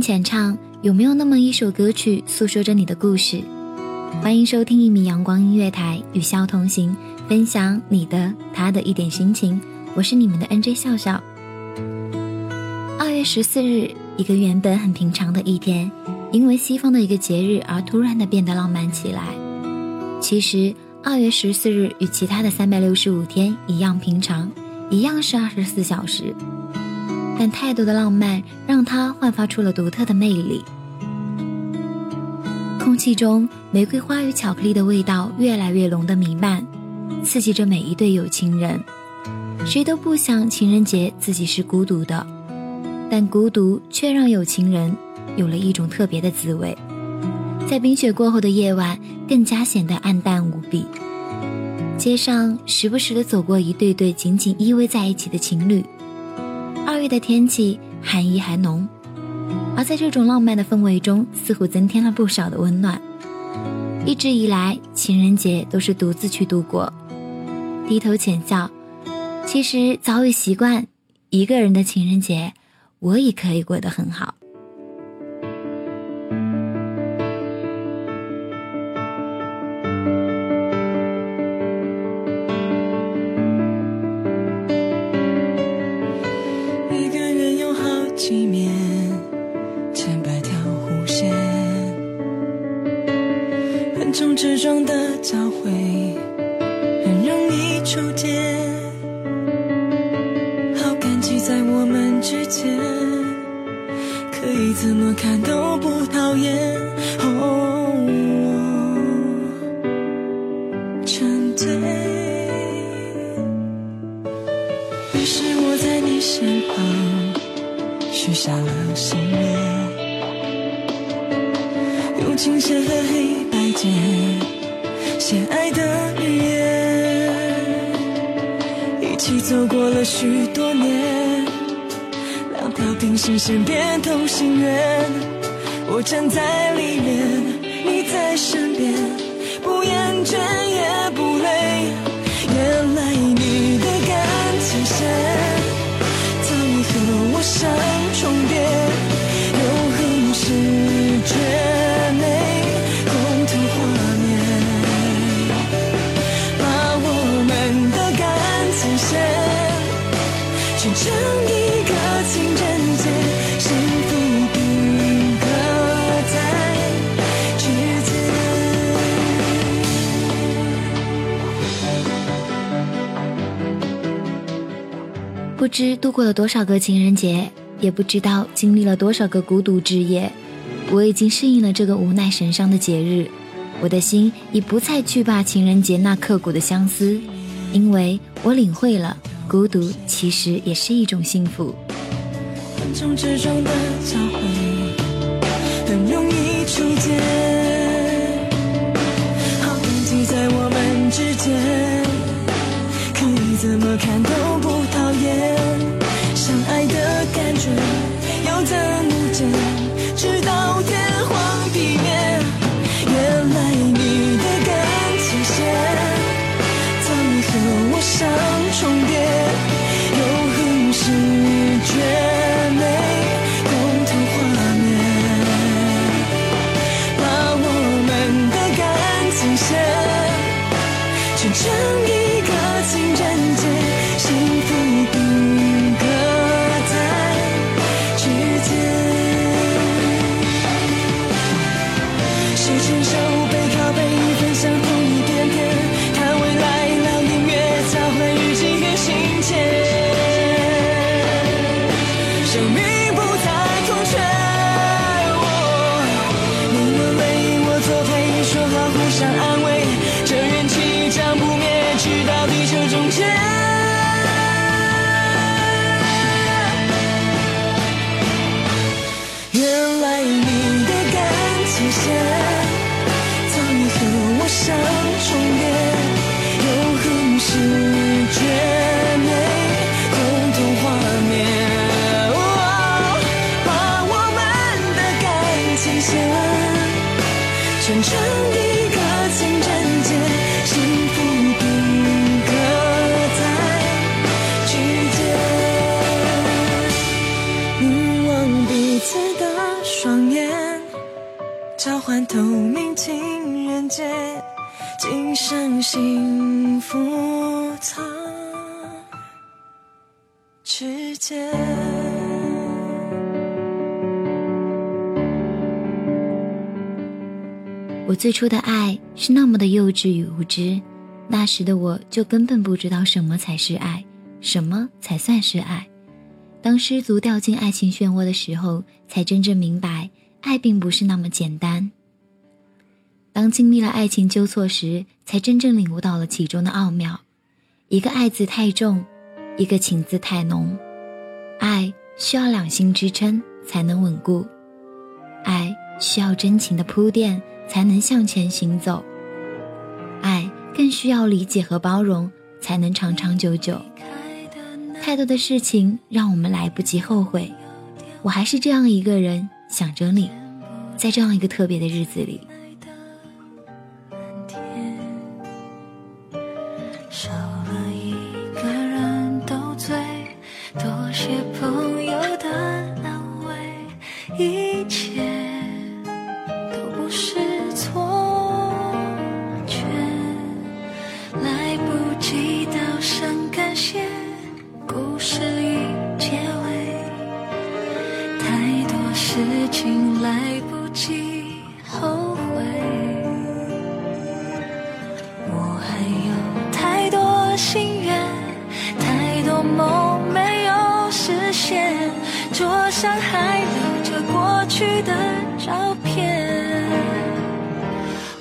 浅唱有没有那么一首歌曲诉说着你的故事？欢迎收听一米阳光音乐台，与笑同行，分享你的他的一点心情。我是你们的 NJ 笑笑。二月十四日，一个原本很平常的一天，因为西方的一个节日而突然的变得浪漫起来。其实，二月十四日与其他的三百六十五天一样平常，一样是二十四小时，但太多的浪漫让它焕发出了独特的魅力。空气中玫瑰花与巧克力的味道越来越浓的弥漫，刺激着每一对有情人。谁都不想情人节自己是孤独的，但孤独却让有情人有了一种特别的滋味。在冰雪过后的夜晚，更加显得暗淡无比。街上时不时的走过一对对紧紧依偎在一起的情侣。八月的天气寒意还浓。而在这种浪漫的氛围中，似乎增添了不少的温暖。一直以来，情人节都是独自去度过，低头浅笑。其实早已习惯一个人的情人节，我也可以过得很好。之中的交汇很容易触电，好感激在我们之间，可以怎么看都不讨厌。哦，成对。于是我在你身旁许下了心愿，用青线和黑白键。写爱的语言，一起走过了许多年，两条平行线变同心圆。我站在里面，你在身边，不厌倦不知度过了多少个情人节，也不知道经历了多少个孤独之夜，我已经适应了这个无奈神伤的节日。我的心已不再惧怕情人节那刻骨的相思，因为我领会了。孤独其实也是一种幸福。很容易触见。好感激在我们之间，可以怎么看都不子谁牵手，背靠背，分享同一片天。叹未来，让音乐交换日记，给心间生命不再空缺。我，你，能，为我做陪。说好互相安慰，这人气将不灭，直到地球终结。串成一个情人节，幸福定格在指尖。凝望彼此的双眼，交换透明情人节，今生幸福藏指尖。我最初的爱是那么的幼稚与无知，那时的我就根本不知道什么才是爱，什么才算是爱。当失足掉进爱情漩涡的时候，才真正明白，爱并不是那么简单。当经历了爱情纠错时，才真正领悟到了其中的奥妙。一个爱字太重，一个情字太浓，爱需要两心支撑才能稳固，爱需要真情的铺垫。才能向前行走，爱更需要理解和包容，才能长长久久。太多的事情让我们来不及后悔，我还是这样一个人想着你，在这样一个特别的日子里。经来不及后悔。我还有太多心愿，太多梦没有实现，桌上还留着过去的照片。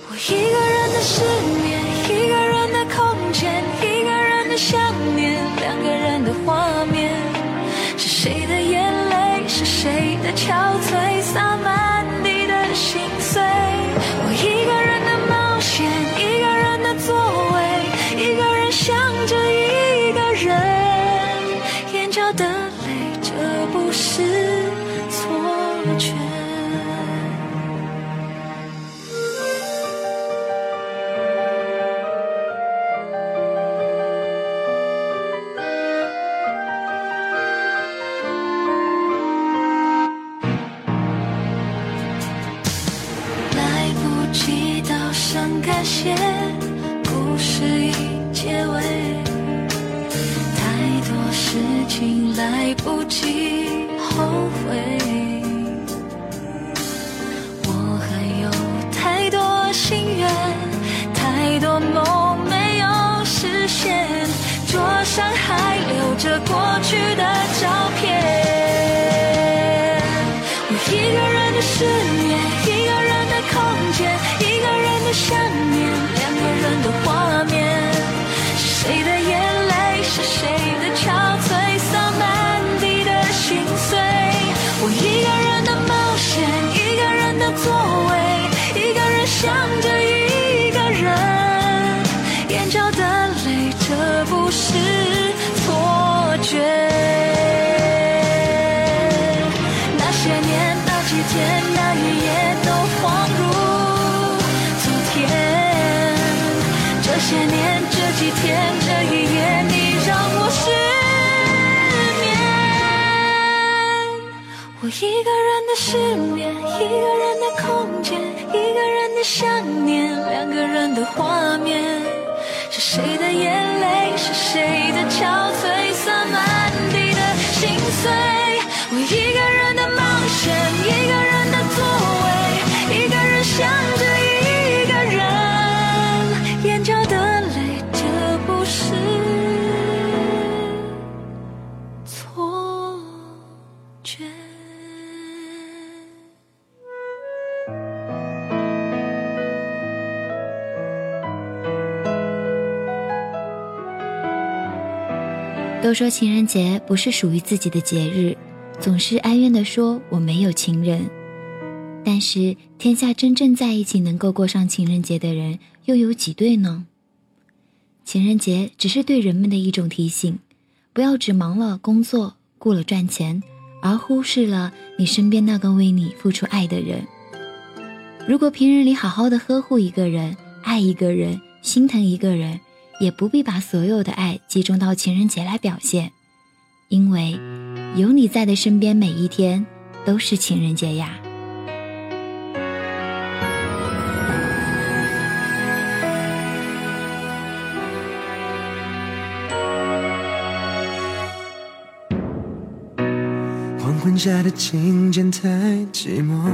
我一个人的失眠，一个人的空间，一个人的想。我却来不及道声感谢故事已结尾太多事情来不及后悔。这过失眠，一个人的空间，一个人的想念，两个人的画面，是谁的眼泪，是谁的憔悴，洒满地的心碎。我一个人都说情人节不是属于自己的节日，总是哀怨地说我没有情人。但是天下真正在一起能够过上情人节的人又有几对呢？情人节只是对人们的一种提醒，不要只忙了工作，顾了赚钱，而忽视了你身边那个为你付出爱的人。如果平日里好好的呵护一个人，爱一个人，心疼一个人。也不必把所有的爱集中到情人节来表现，因为有你在的身边，每一天都是情人节呀。下的情节太寂寞，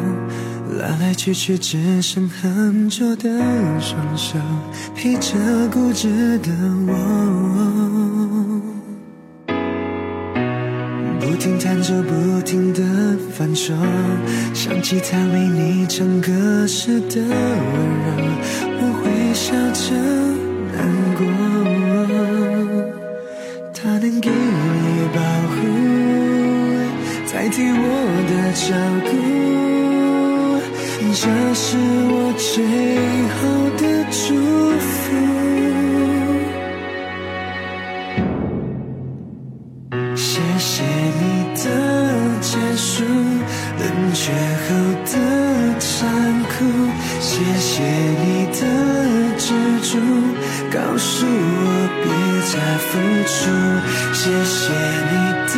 来来去去只剩很久的双手，陪着固执的我。不停弹奏，不停的反手，想起他为你唱歌时的温柔，我会笑着难过。他能给你保护，代替我的照顾，这是我最后的祝福。谢谢你的结束，冷却后的残酷。谢谢你的执着，告诉我别再付出。谢谢你的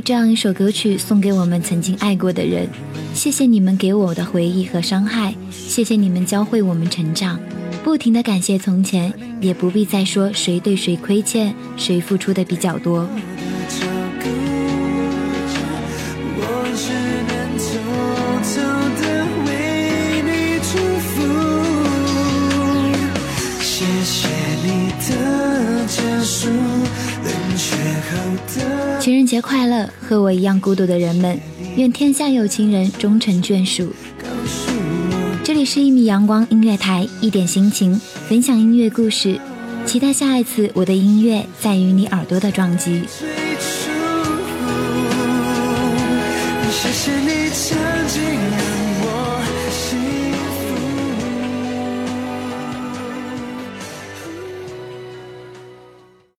这样一首歌曲送给我们曾经爱过的人。谢谢你们给我的回忆和伤害，谢谢你们教会我们成长。不停的感谢从前，也不必再说谁对谁亏欠，谁付出的比较多。情人节快乐！和我一样孤独的人们，愿天下有情人终成眷属。这里是一米阳光音乐台，一点心情，分享音乐故事，期待下一次我的音乐在与你耳朵的撞击。谢谢你曾经